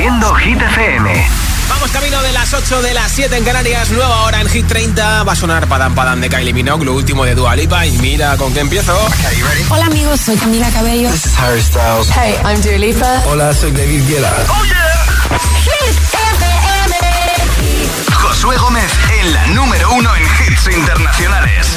Haciendo Hit FM. Vamos camino de las 8 de las 7 en Canarias, nueva hora en Hit 30. Va a sonar Padam Padam de Kylie Minogue, lo último de Dua Lipa. Y mira con qué empiezo. Hola amigos, soy Camila Cabello. This is Harry Styles. Hey, I'm Dua Lipa. Hola, soy David Guetta. ¡Oh, yeah! Hit FM. Josué Gómez en la número uno en hits internacionales.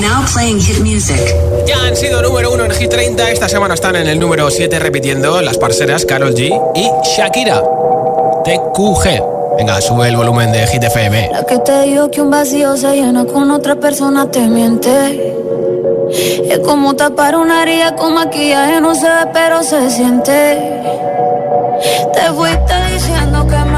Now playing hit music. Ya han sido número uno en Hit 30. Esta semana están en el número 7 repitiendo las parceras Carol G y Shakira. TQG. Venga, sube el volumen de Hit FM. La que te digo que un vacío se llena con otra persona te miente. Es como tapar una herida con maquillaje, no se ve, pero se siente. Te fuiste diciendo que me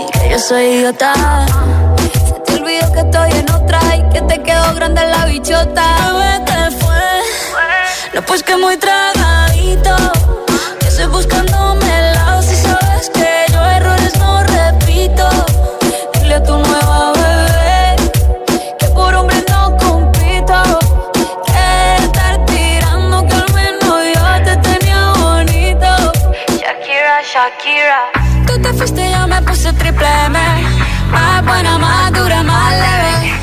yo soy idiota. Se te olvidó que estoy en otra y que te quedó grande la bichota. Bebé, te fue. No, pues que muy tragadito. Que estoy buscándome el lado si sabes que yo errores no repito. Dile a tu nueva bebé que por hombre no compito. Que estar tirando que al menos yo te tenía bonito. Shakira, Shakira. Tú te fuiste puse triple M. Más buena, más dura, más leve.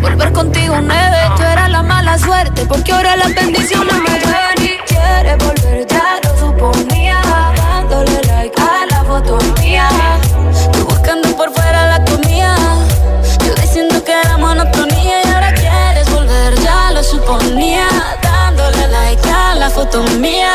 Volver contigo nueve, tú eras la mala suerte Porque ahora las bendiciones me llueven y quieres volver, ya lo suponía. Dándole like a la foto mía. Tú buscando por fuera la comida. Yo diciendo que era monotonía Y ahora quieres volver, ya lo suponía. Dándole like a la foto mía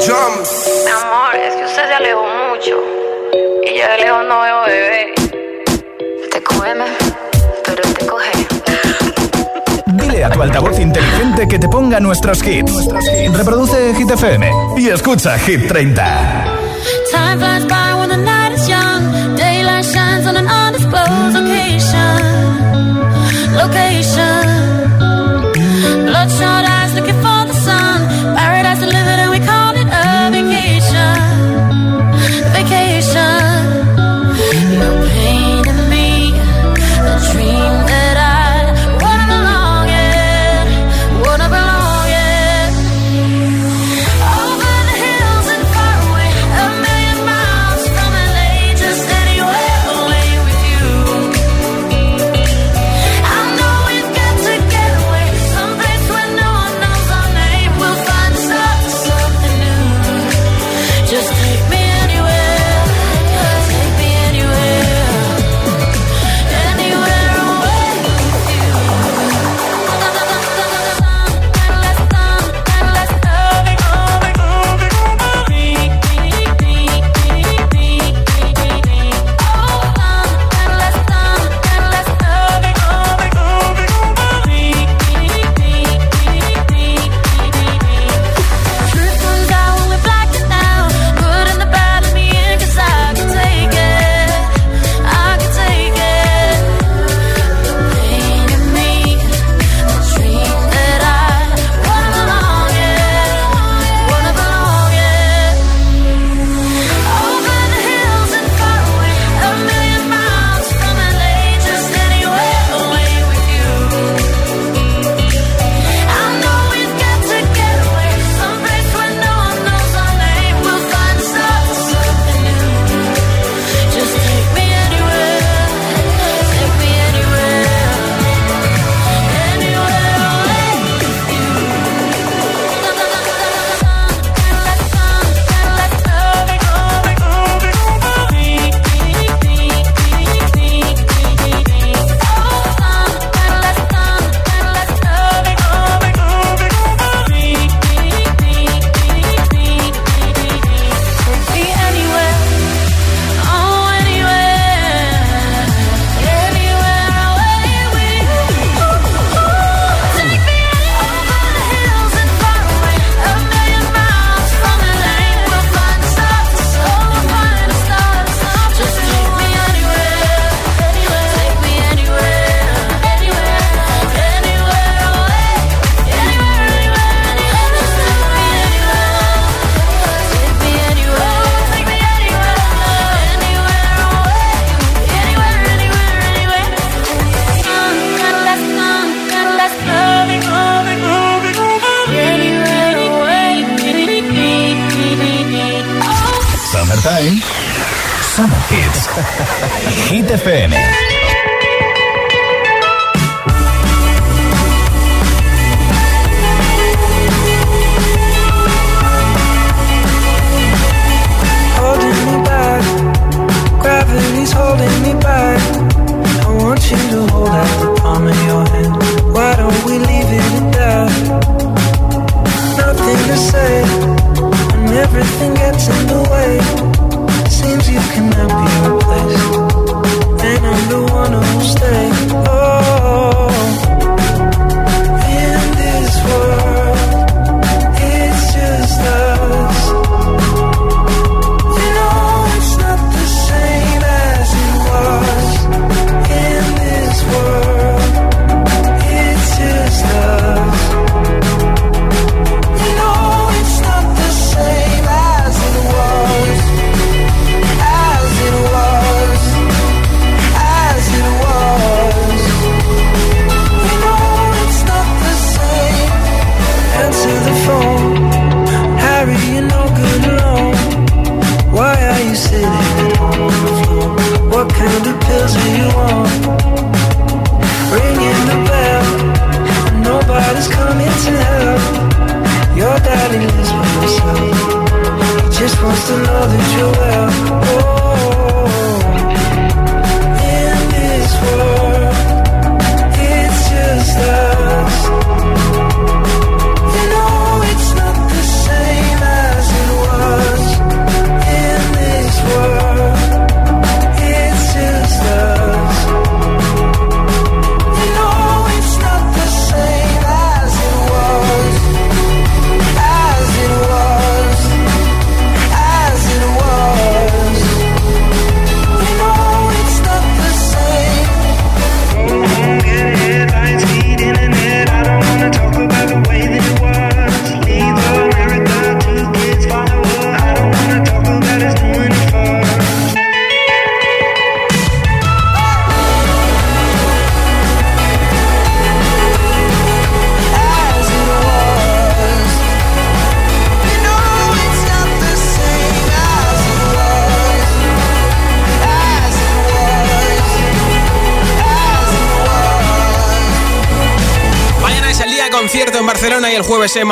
Mi amor, es que usted se alejó mucho. Y yo de lejos no veo bebé. Te pero te coge. Dile a tu altavoz inteligente que te ponga nuestros hits. Reproduce Hit FM y escucha Hit 30. Time flies by when the night is young. Daylight shines on an undisclosed location. Location. Bloodshot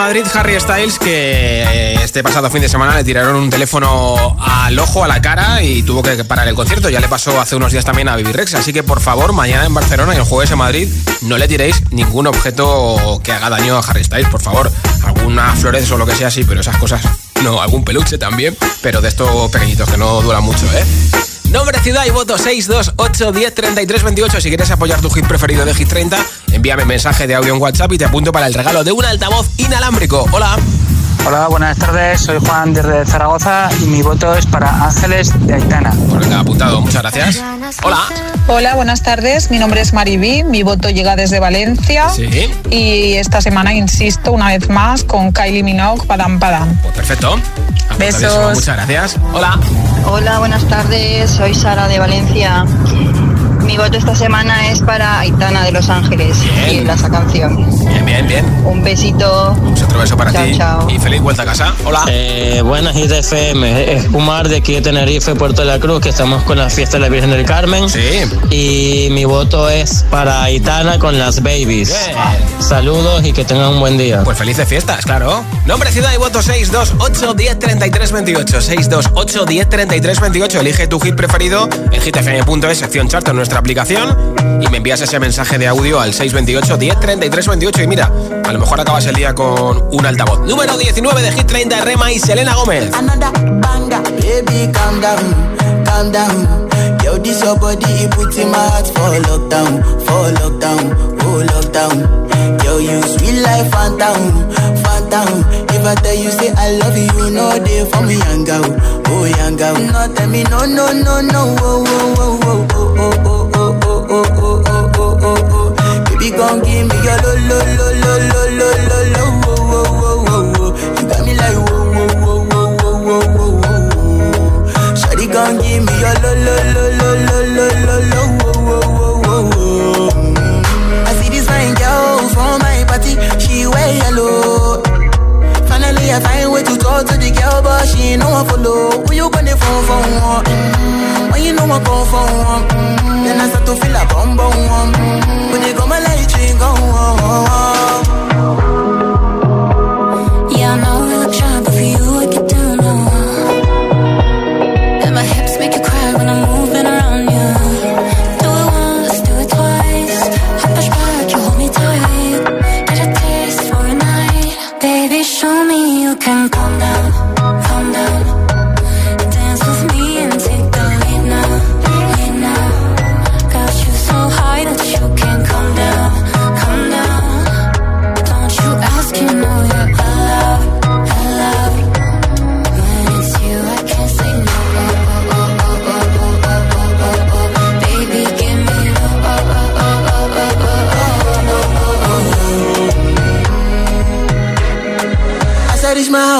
Madrid, Harry Styles, que eh, este pasado fin de semana le tiraron un teléfono al ojo, a la cara y tuvo que parar el concierto. Ya le pasó hace unos días también a Baby Rex, así que por favor, mañana en Barcelona y el jueves en Madrid, no le tiréis ningún objeto que haga daño a Harry Styles, por favor. Alguna flores o lo que sea, sí, pero esas cosas no, algún peluche también, pero de estos pequeñitos que no duran mucho, ¿eh? Nombre, ciudad y voto 628 10 33 28. Si quieres apoyar tu hit preferido de Hit 30, envíame mensaje de audio en WhatsApp y te apunto para el regalo de un altavoz inalámbrico. Hola. Hola, buenas tardes. Soy Juan desde Zaragoza y mi voto es para Ángeles de Aitana. Pues venga, apuntado. Muchas gracias. Hola. Hola, buenas tardes. Mi nombre es Mariví. Mi voto llega desde Valencia. Sí. Y esta semana insisto una vez más con Kylie Minogue, Padam Padam. Pues perfecto. Besos. Muchas gracias. Hola. Hola, buenas tardes. Soy Sara de Valencia. Mi voto esta semana es para Aitana de Los Ángeles Bien. y la esa canción. Bien, bien, bien. Un besito. Pues otro beso para Chao, ti. chao. Y feliz vuelta a casa. Hola. Eh, buenas Hit FM, es de aquí de Tenerife, Puerto de la Cruz, que estamos con la fiesta de la Virgen del Carmen. Sí. Y mi voto es para Aitana con las babies. Bien. Saludos y que tengan un buen día. Pues felices fiestas, claro. Nombre, ciudad y voto 628 10 33 28. 628 10 33 28. Elige tu hit preferido en hitfm.es, sección chart en nuestra aplicación. Y me envías ese mensaje de audio al 628 10 33 28. Y mira, a lo mejor acabas el día con un altavoz. Número 19 de Hit 30, Rema y Selena Gómez. This your body, it put in my heart for lockdown, for lockdown, oh lockdown. Yo, you sweet life, phantom, phantom. If I tell you say I love you, no day for me, young girl, oh young girl. No tell me no, no, no, no, oh, oh, oh, oh, oh, oh, oh, oh, oh, oh, oh, oh, oh, oh. Baby, gon' give me your lo, lo, lo, lo, lo, lo, me your lo lo lo lo lo lo lo lo wo wo. I see this fine girl from my party, she wear yellow. Finally, I find way to talk to the girl, but she ain't no one follow. Who you gonna phone for? One? Mm-hmm. When you know I come for one, mm-hmm. then I start to feel a bum bum. Mm-hmm. When they come, I let you go. Oh, oh, oh.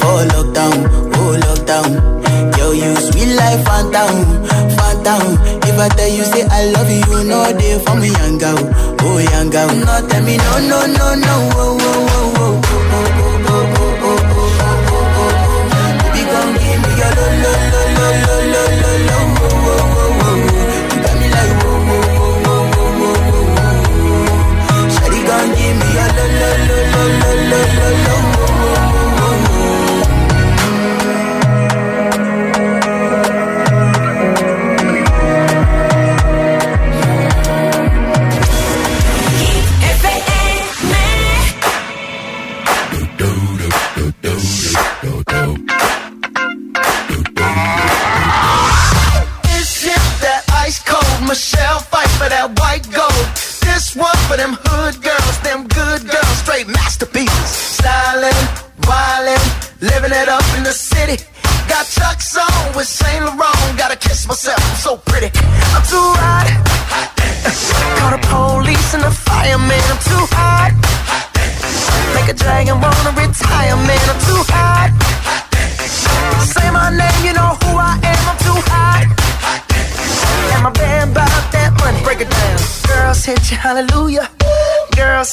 for lockdown, oh lockdown. Yo, you sweet life, phantom, phantom. If I tell you say I love you, know they for me, young girl, oh young girl. No, tell me no, no, no, no, oh, oh, oh, oh, oh, oh, oh, oh, oh, oh, oh, oh, oh.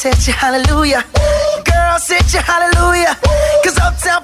Hit you, hallelujah. Girls hit you, hallelujah. Cause Uptown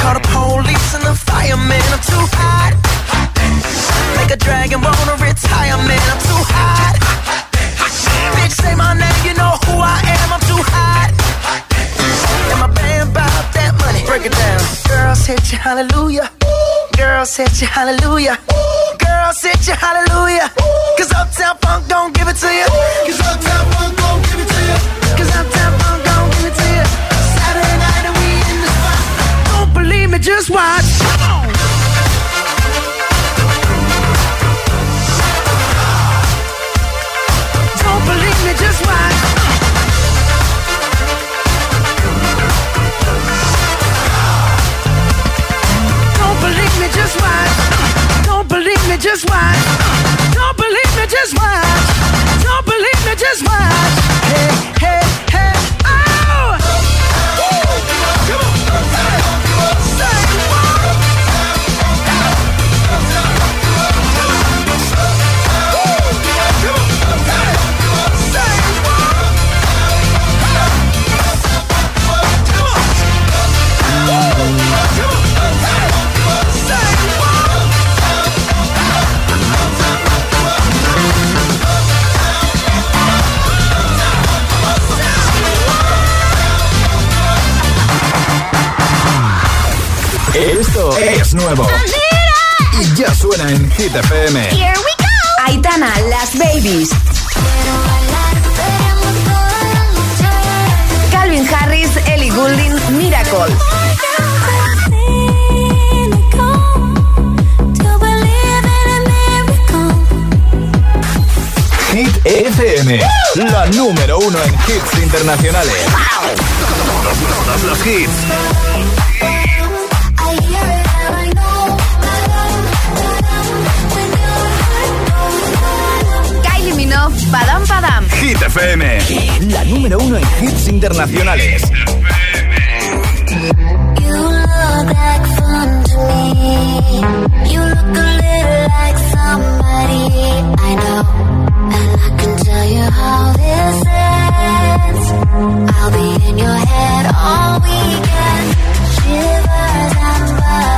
Call the police and the fireman. I'm too hot. Make a dragon wanna retire, man. I'm too hot. Bitch, say my name, you know who I am. I'm too hot. And my band bought that money. Break it down. Girls hit you, hallelujah. Girls hit you, hallelujah. Girls hit you, hallelujah. Cause Uptown Funk don't give it to you. Cause Uptown Funk don't give it to you. Cause Uptown Funk Me, just watch. Come on. Don't believe me, just watch. Don't believe me, just watch. Don't believe me, just watch. Don't believe me, just watch. Don't believe me, just watch. Hey, hey, hey, oh! Esto es nuevo. Y ya suena en Hit FM. Here we go. Aitana, las babies. Calvin Harris, Ellie Goulding, Miracle. Hit FM, la número uno en hits internacionales. Todos, todos los hits. Padam Padam. Hit FM, la número uno en hits internacionales. You look like fun to me. You look a little like somebody I know. And I can tell you how this ends. I'll be in your head all weekend. Shivers and buzz.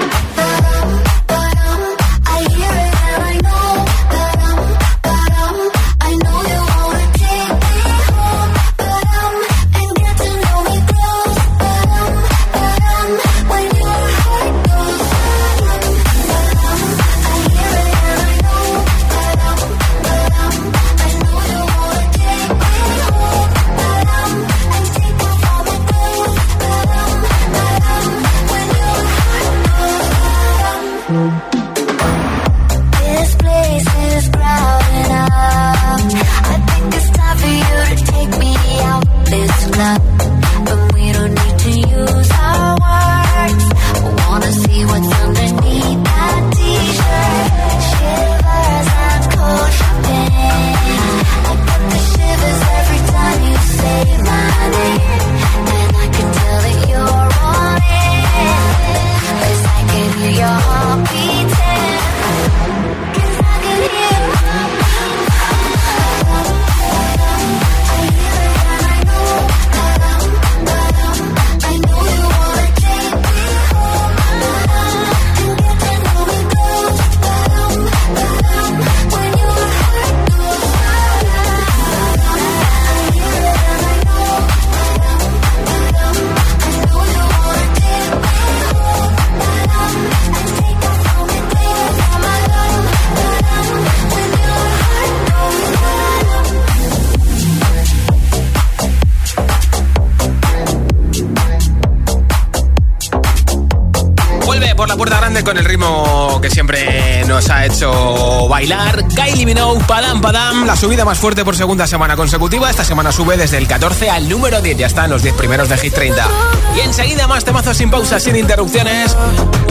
subida más fuerte por segunda semana consecutiva. Esta semana sube desde el 14 al número 10. Ya está en los 10 primeros de Hit 30. Y enseguida más temazos sin pausas, sin interrupciones.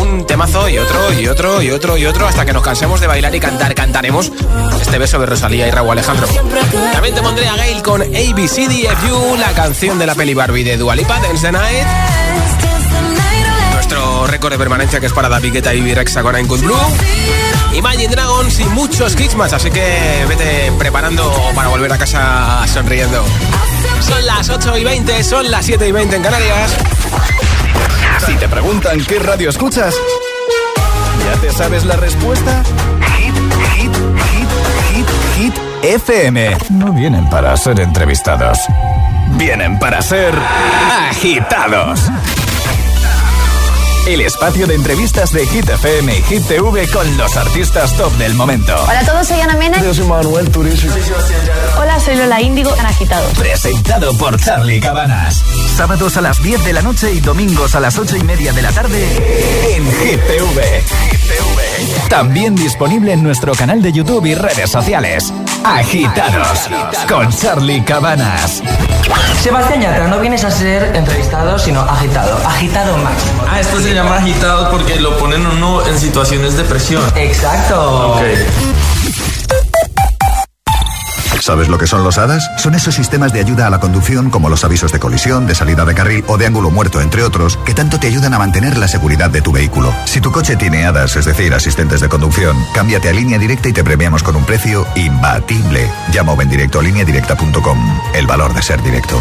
Un temazo y otro y otro y otro y otro hasta que nos cansemos de bailar y cantar. Cantaremos este beso de Rosalía y Raúl Alejandro. También te pondré a Gail con ABCDFU, la canción de la peli Barbie de Dua Lipa, Dance the Night. Nuestro récord de permanencia que es para David Guetta y Virexa con I'm Good Blue. Imagine Dragons y muchos hits más, así que vete preparando para volver a casa sonriendo. Son las 8 y 20, son las 7 y 20 en Canarias. Si te preguntan qué radio escuchas, ¿ya te sabes la respuesta? Hit, hit, hit, hit, hit, FM. No vienen para ser entrevistados, vienen para ser agitados. El espacio de entrevistas de Hit FM y Hit TV con los artistas top del momento. Hola a todos, soy Ana Mena. Yo soy Manuel Turizo. Hola, soy Lola Índigo en Agitados. Presentado por Charlie Cabanas. Sábados a las 10 de la noche y domingos a las 8 y media de la tarde en Hit TV. También disponible en nuestro canal de YouTube y redes sociales. Agitados con Charlie Cabanas. Sebastián Yatra, no vienes a ser entrevistado, sino agitado. Agitado máximo. Ah, esto se llama agitado porque lo ponen uno en situaciones de presión. Exacto. Ok. ¿Sabes lo que son los HADAS? Son esos sistemas de ayuda a la conducción como los avisos de colisión, de salida de carril o de ángulo muerto, entre otros, que tanto te ayudan a mantener la seguridad de tu vehículo. Si tu coche tiene HADAS, es decir, asistentes de conducción, cámbiate a línea directa y te premiamos con un precio imbatible. Llama o ven directo a lineadirecta.com. El valor de ser directo.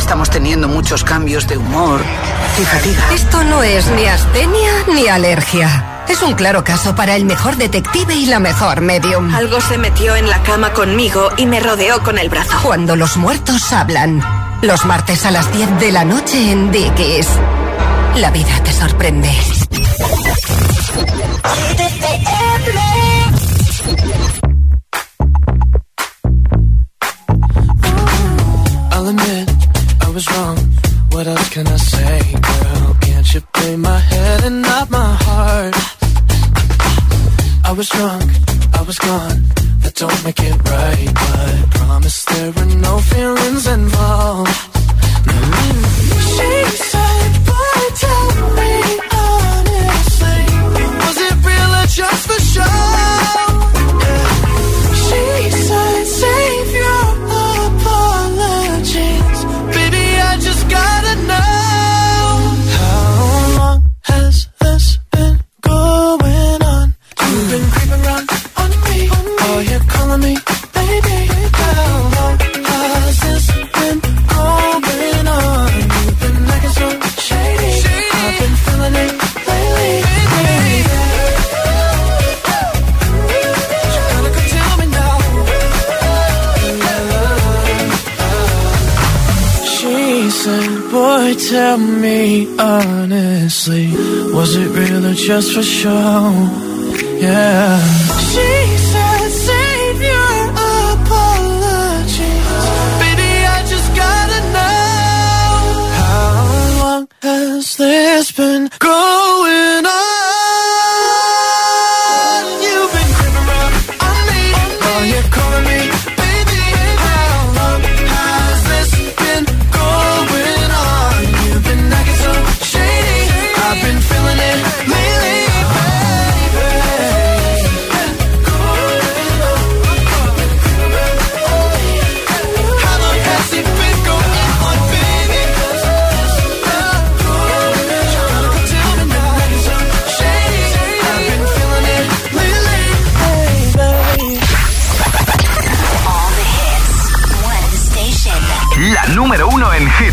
Estamos teniendo muchos cambios de humor y fatiga. Esto no es ni astenia ni alergia. Es un claro caso para el mejor detective y la mejor medium. Algo se metió en la cama conmigo y me rodeó con el brazo. Cuando los muertos hablan. Los martes a las 10 de la noche en Dickies. La vida te sorprende. Was wrong. What else can I say, girl? Can't you play my head and not my heart? I was drunk, I was gone. That don't make it right, but promise there were no feelings involved. She said, boy, tell me honestly, was it real or just tell me honestly, was it real or just for show? Yeah. She said, save your apologies. Baby, I just gotta know. How long has this been going on? You've been creeping around on me. Oh, you're calling me,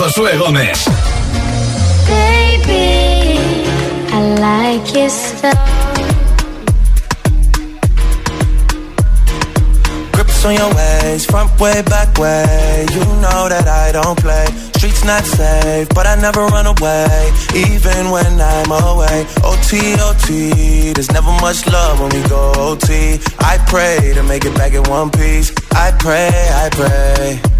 Josué Gómez. Baby, I like your stuff. Grips on your ways, front way, back way. You know that I don't play. Streets not safe, but I never run away, even when I'm away. OT, OT, there's never much love when we go OT. I pray to make it back in one piece. I pray, I pray.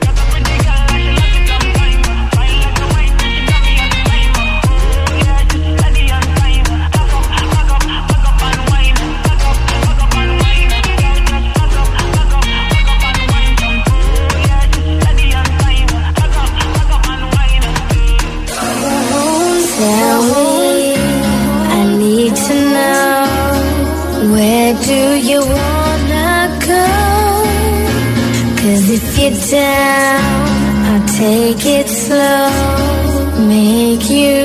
If down, I'll take it slow, make you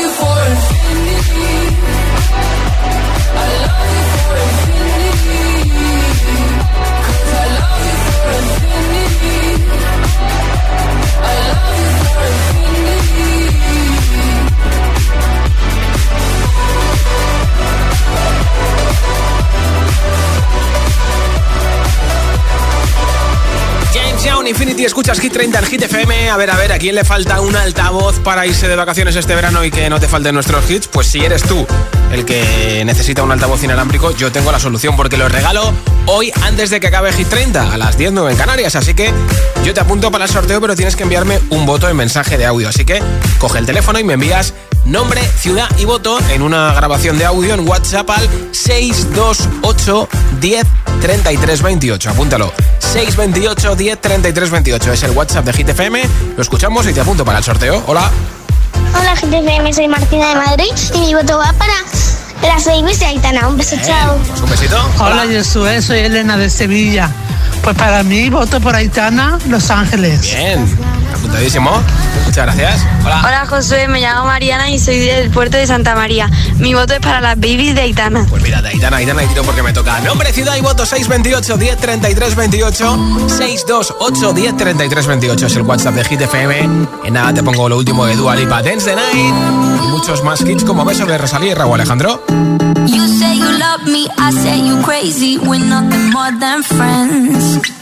you for infinity. Young, Infinity, escuchas Hit 30 en Hit FM. A ver, a ver, ¿a quién le falta un altavoz para irse de vacaciones este verano y que no te falten nuestros hits? Pues si eres tú el que necesita un altavoz inalámbrico, yo tengo la solución porque lo regalo hoy antes de que acabe Hit 30, a las 10 en Canarias. Así que yo te apunto para el sorteo, pero tienes que enviarme un voto en mensaje de audio. Así que coge el teléfono y me envías nombre, ciudad y voto en una grabación de audio en WhatsApp al 628 10 33 28. Apúntalo. 628 10 33 28 es el WhatsApp de Hit FM. Lo escuchamos y te apunto para el sorteo. Hola. Hola, GTFM, soy Martina de Madrid y mi voto va para las babies de Aitana. Un beso, chao. Pues un besito. Hola, Josué, soy Elena de Sevilla. Pues para mí, voto por Aitana, Los Ángeles. Bien. Apuntadísimo. Muchas gracias. Hola. Hola Josué, me llamo Mariana y soy del puerto de Santa María. Mi voto es para las babies de Aitana. Pues mira, de Aitana, Aitana y tiro porque me toca. Nombre, ciudad y voto 628 10 33 28. 628 10 33 28 es el WhatsApp de Hit FM. En nada te pongo lo último de Dua Lipa, Dance the Night. Y muchos más hits como Beso de Rosalía y Raúl Alejandro. You say you love me, I say you crazy. We're nothing more than friends.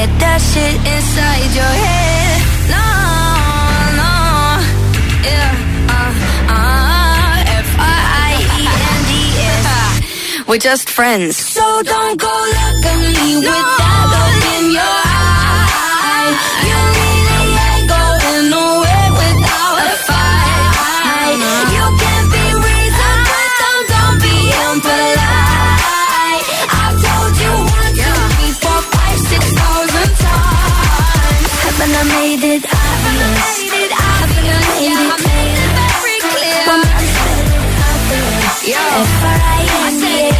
Get that shit inside your head. No, no. Yeah. Uh, uh. We're just friends. So don't go look at me with that look in your eye. I made it obvious. I made it. I made it very clear. I it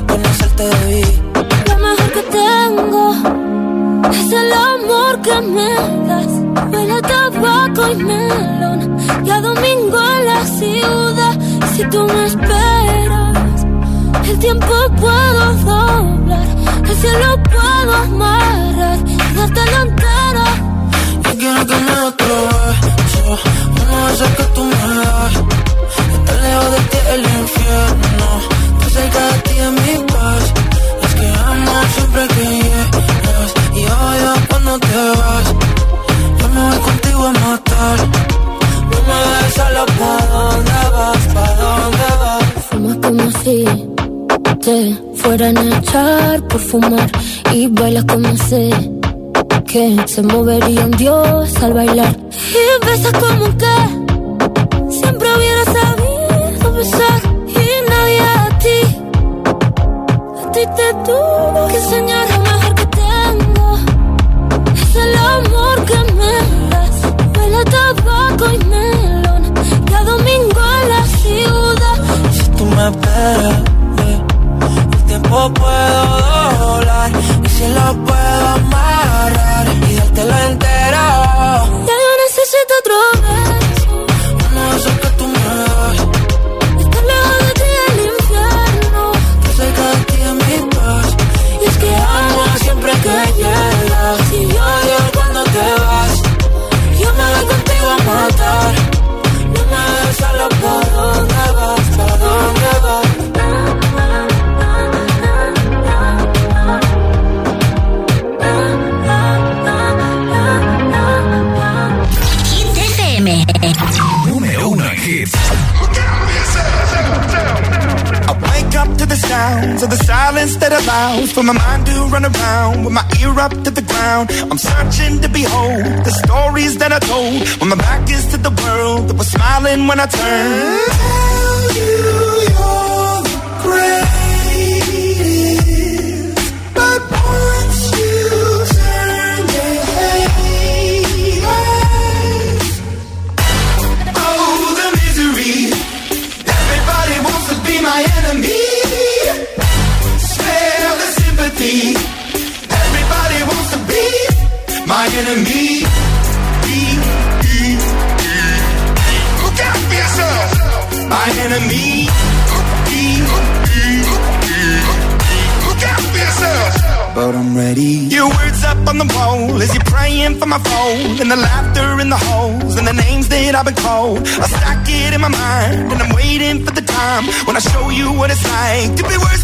tiempo puedo doblar. El cielo puedo amarrar. Se movería un dios al bailar. Y besas como que I turn. Time. When I show you what it's like to be worse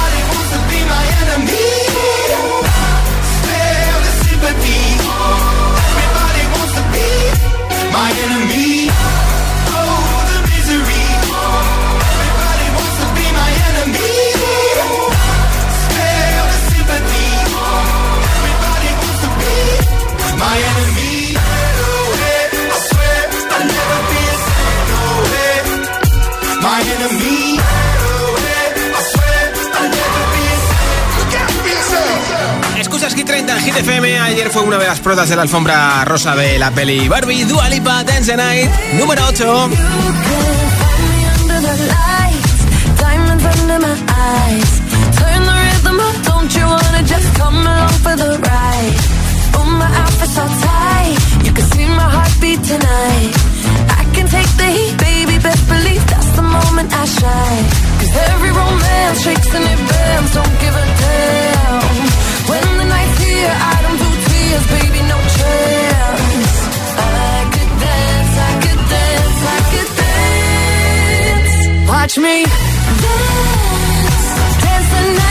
my enemy. FM. Ayer fue una de las protas de la alfombra rosa de la peli Barbie, Dua Lipa, Dance the Night, número 8. Diamonds under my eyes. Turn the rhythm up, don't you wanna just come along for the ride? Oh, my outfit's all tight. You can see my heartbeat tonight. I can take the heat, baby, best believe that's the moment I shine. Cause every romance shakes and it bends, don't give a damn. I don't do tears, baby, no chance. I could dance, I could dance, I could dance. Watch me dance, dance the night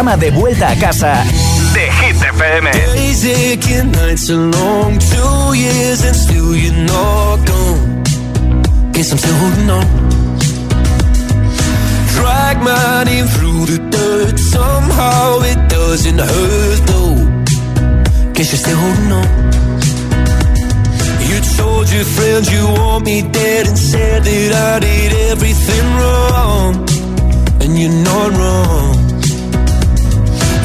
programa de vuelta a casa de Hit FM. I'm still. Drag my through the dirt, somehow it doesn't hurt though. Guess you're still holding. You told your friends you want me dead and said that I did everything wrong. And you're not wrong.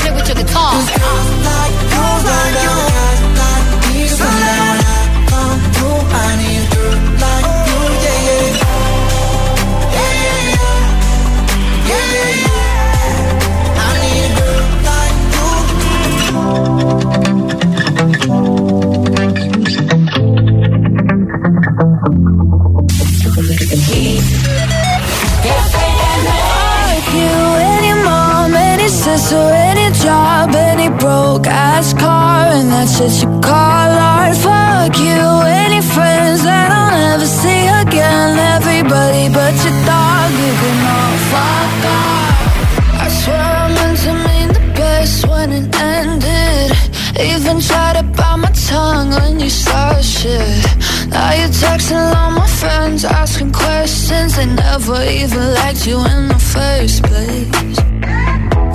play with your guitar. And that's you call art. Fuck you, any friends that I'll never see again. Everybody but your dog, you can all fuck off. I swear I meant to mean the best when it ended. Even tried to bite my tongue when you start shit. Now you're texting all my friends, asking questions. They never even liked you in the first place.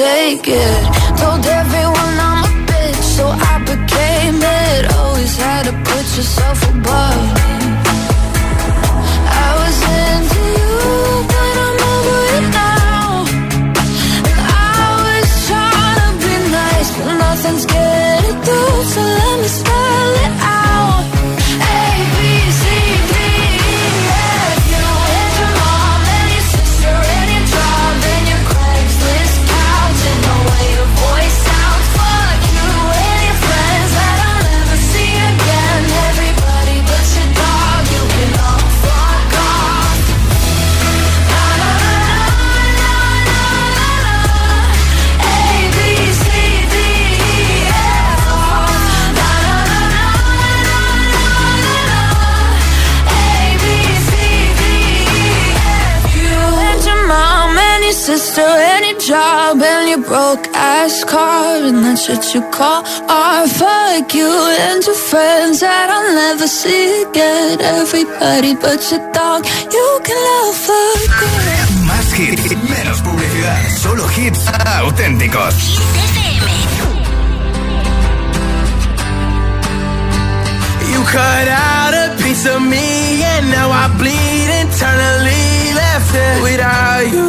take it. Broke ass car and that shit you call art. Fuck you and your friends that I'll never see again. Everybody but your dog, you can love fuck Más hits, menos publicidad. Solo hits auténticos. You cut out a piece of me and now I bleed internally left it without you,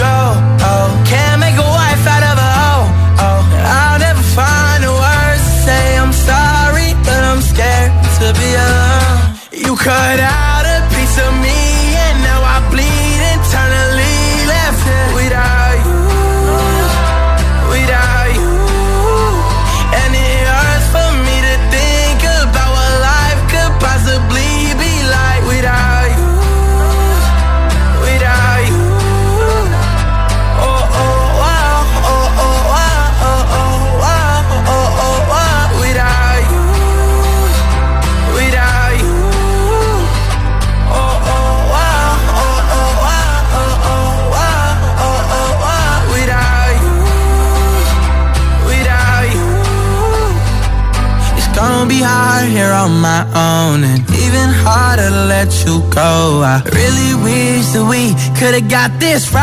o caralho. this right